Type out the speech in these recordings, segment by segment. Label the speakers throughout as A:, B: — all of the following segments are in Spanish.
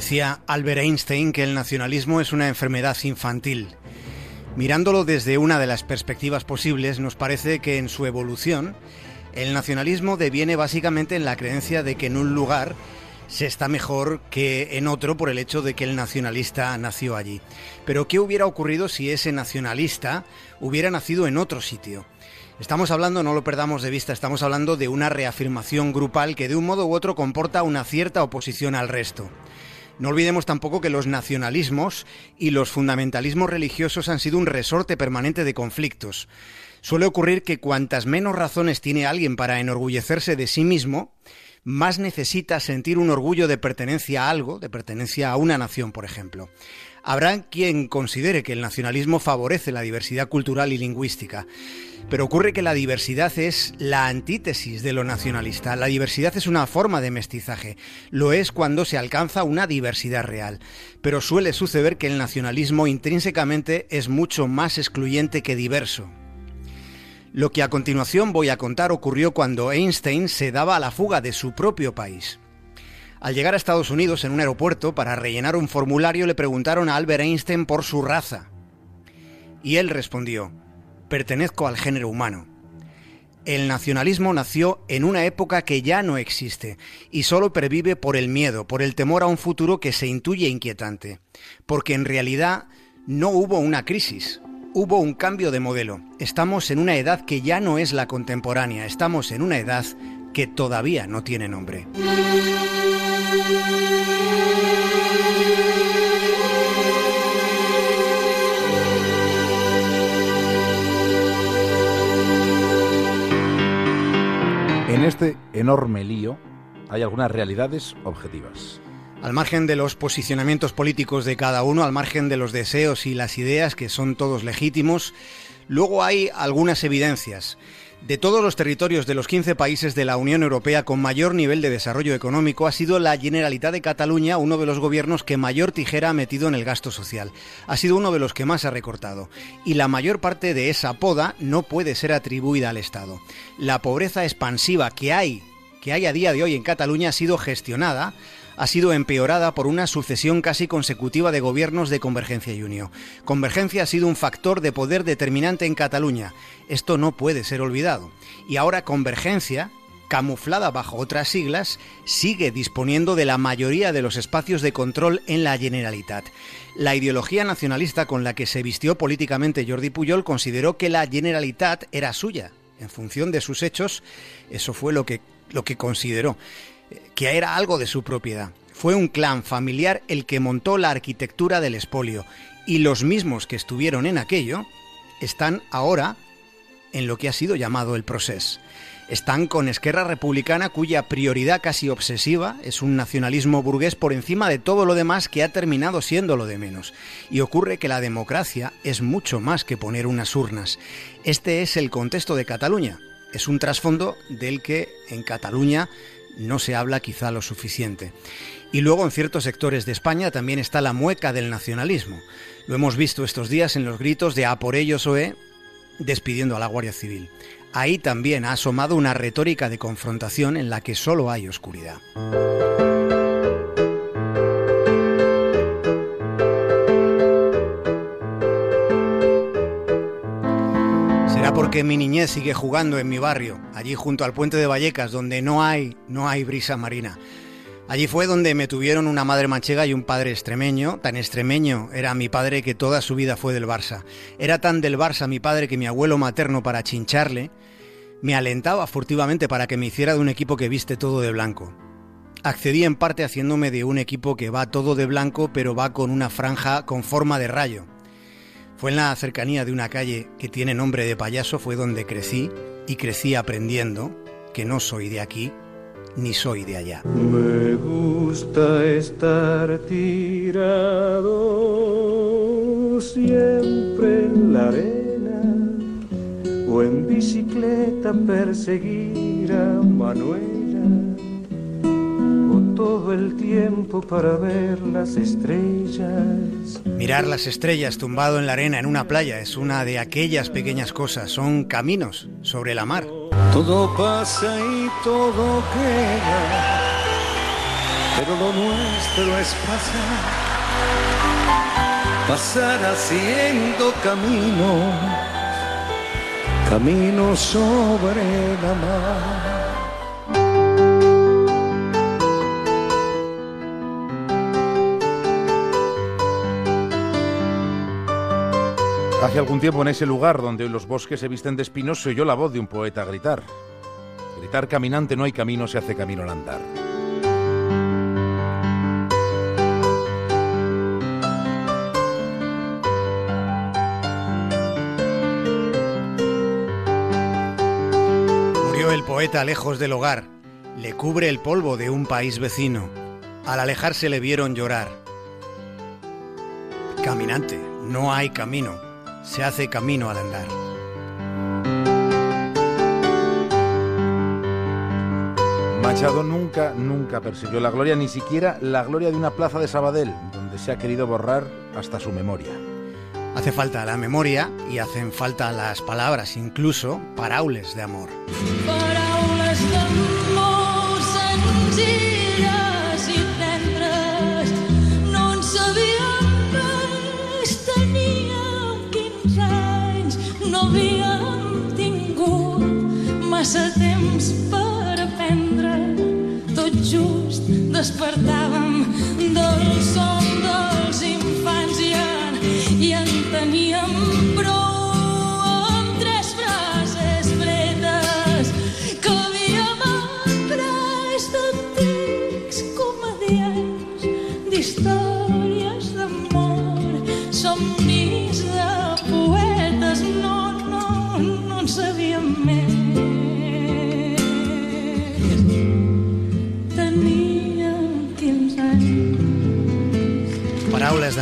A: Decía Albert Einstein que el nacionalismo es una enfermedad infantil. Mirándolo desde una de las perspectivas posibles, nos parece que en su evolución, el nacionalismo deviene básicamente en la creencia de que en un lugar se está mejor que en otro por el hecho de que el nacionalista nació allí. Pero ¿qué hubiera ocurrido si ese nacionalista hubiera nacido en otro sitio? Estamos hablando, no lo perdamos de vista, estamos hablando de una reafirmación grupal que de un modo u otro comporta una cierta oposición al resto. No olvidemos tampoco que los nacionalismos y los fundamentalismos religiosos han sido un resorte permanente de conflictos. Suele ocurrir que cuantas menos razones tiene alguien para enorgullecerse de sí mismo, más necesita sentir un orgullo de pertenencia a algo, de pertenencia a una nación, por ejemplo. Habrá quien considere que el nacionalismo favorece la diversidad cultural y lingüística, pero ocurre que la diversidad es la antítesis de lo nacionalista. La diversidad es una forma de mestizaje. Lo es cuando se alcanza una diversidad real. Pero suele suceder que el nacionalismo intrínsecamente es mucho más excluyente que diverso. Lo que a continuación voy a contar ocurrió cuando Einstein se daba a la fuga de su propio país. Al llegar a Estados Unidos en un aeropuerto para rellenar un formulario le preguntaron a Albert Einstein por su raza. Y él respondió, pertenezco al género humano. El nacionalismo nació en una época que ya no existe y solo pervive por el miedo, por el temor a un futuro que se intuye inquietante, porque en realidad no hubo una crisis, hubo un cambio de modelo. Estamos en una edad que ya no es la contemporánea, estamos en una edad que todavía no tiene nombre.
B: En este enorme lío hay algunas realidades objetivas.
A: Al margen de los posicionamientos políticos de cada uno, al margen de los deseos y las ideas, que son todos legítimos, luego hay algunas evidencias. De todos los territorios de los 15 países de la Unión Europea con mayor nivel de desarrollo económico ha sido la Generalitat de Cataluña uno de los gobiernos que mayor tijera ha metido en el gasto social. Ha sido uno de los que más ha recortado. Y la mayor parte de esa poda no puede ser atribuida al Estado. La pobreza expansiva que hay, que hay a día de hoy en Cataluña ha sido gestionada ha sido empeorada por una sucesión casi consecutiva de gobiernos de Convergencia y Unión. Convergencia ha sido un factor de poder determinante en Cataluña. Esto no puede ser olvidado. Y ahora Convergencia, camuflada bajo otras siglas, sigue disponiendo de la mayoría de los espacios de control en la Generalitat. La ideología nacionalista con la que se vistió políticamente Jordi Puyol consideró que la Generalitat era suya. En función de sus hechos, eso fue lo que, lo que consideró que era algo de su propiedad. Fue un clan familiar el que montó la arquitectura del espolio y los mismos que estuvieron en aquello están ahora en lo que ha sido llamado el proceso. Están con Esquerra Republicana cuya prioridad casi obsesiva es un nacionalismo burgués por encima de todo lo demás que ha terminado siendo lo de menos. Y ocurre que la democracia es mucho más que poner unas urnas. Este es el contexto de Cataluña. Es un trasfondo del que en Cataluña no se habla quizá lo suficiente. Y luego en ciertos sectores de España también está la mueca del nacionalismo. Lo hemos visto estos días en los gritos de A por ellos OE despidiendo a la Guardia Civil. Ahí también ha asomado una retórica de confrontación en la que solo hay oscuridad. Porque mi niñez sigue jugando en mi barrio, allí junto al puente de Vallecas, donde no hay, no hay brisa marina. Allí fue donde me tuvieron una madre manchega y un padre extremeño. Tan extremeño era mi padre que toda su vida fue del Barça. Era tan del Barça mi padre que mi abuelo materno para chincharle me alentaba furtivamente para que me hiciera de un equipo que viste todo de blanco. Accedí en parte haciéndome de un equipo que va todo de blanco pero va con una franja con forma de rayo. Fue en la cercanía de una calle que tiene nombre de payaso, fue donde crecí y crecí aprendiendo que no soy de aquí ni soy de allá.
C: Me gusta estar tirado siempre en la arena o en bicicleta perseguir a Manuel todo el tiempo para ver las estrellas.
A: Mirar las estrellas tumbado en la arena en una playa es una de aquellas pequeñas cosas, son caminos sobre la mar.
C: Todo pasa y todo queda. pero lo nuestro es pasar, pasar haciendo camino, camino sobre la mar.
B: Hace algún tiempo en ese lugar donde los bosques se visten de espinos se oyó la voz de un poeta gritar. Gritar caminante no hay camino, se hace camino al andar.
A: Murió el poeta lejos del hogar, le cubre el polvo de un país vecino. Al alejarse le vieron llorar. Caminante, no hay camino se hace camino al andar.
B: Machado nunca, nunca persiguió la gloria, ni siquiera la gloria de una plaza de Sabadell, donde se ha querido borrar hasta su memoria.
A: Hace falta la memoria y hacen falta las palabras, incluso paraules de amor.
D: Massa temps per aprendre. Tot just despertàvem del son dels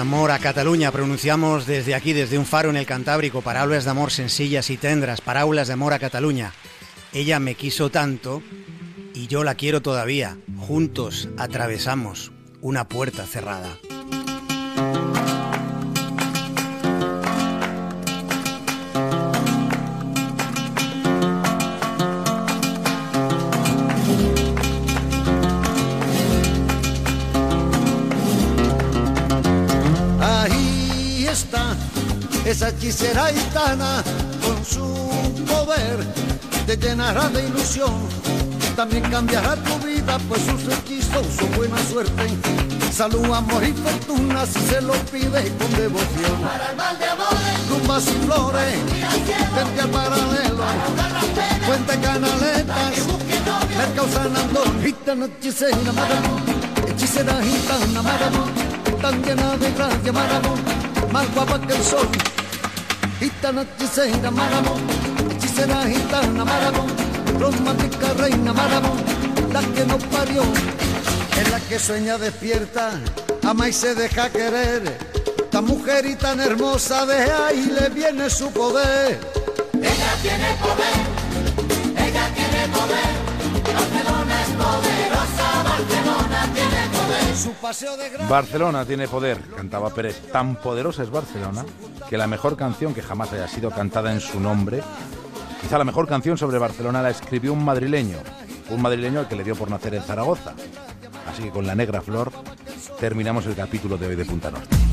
A: amor a Cataluña. Pronunciamos desde aquí, desde un faro en el Cantábrico, paraulas de amor sencillas y tendras, parábolas de amor a Cataluña. Ella me quiso tanto y yo la quiero todavía. Juntos atravesamos una puerta cerrada.
C: Esa hechicera gitana con su poder te llenará de ilusión. También cambiará tu vida, pues sus hechizos son buena suerte. Salud, amor y fortuna si se lo pide con devoción.
E: Para el mal de amores,
C: rumbas y flores, vente al paralelo, fuente canaletas, mercado San Andón, gitana hechicera, maravón, hechicera gitana, maravón, tan llena de gracia, maravón, más guapa que el sol gitana hechicera Maramón, hechicera gitana Maramón, romántica reina Maramón, la que nos parió, es la que sueña despierta, ama y se deja querer, esta mujer y tan hermosa de ahí le viene su poder.
E: Ella tiene poder, ella tiene poder, Barcelona es poderosa, Barcelona tiene poder.
C: Su paseo de
B: Barcelona tiene poder, cantaba Pérez. Tan poderosa es Barcelona que la mejor canción que jamás haya sido cantada en su nombre, quizá la mejor canción sobre Barcelona la escribió un madrileño, un madrileño al que le dio por nacer en Zaragoza. Así que con la negra flor terminamos el capítulo de hoy de Punta Norte.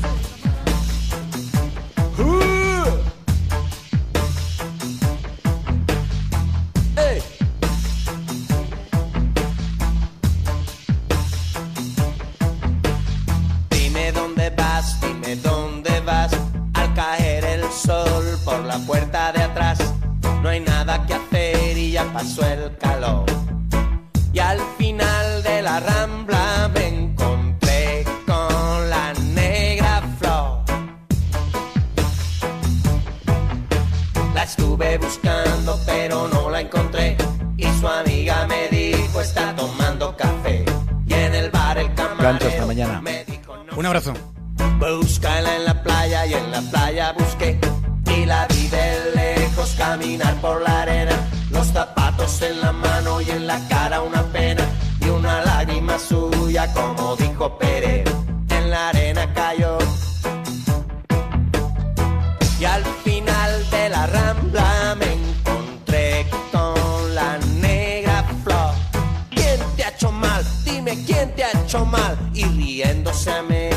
F: Pasó el calor. Y al final de la rambla me encontré con la negra flor. La estuve buscando pero no la encontré. Y su amiga me dijo está tomando café. Y en el bar el camarero
B: esta mañana.
F: me dijo no.
A: Un abrazo.
F: Búscala en la playa y en la playa busqué. Por la arena. Los zapatos en la mano y en la cara una pena. Y una lágrima suya, como dijo Pérez,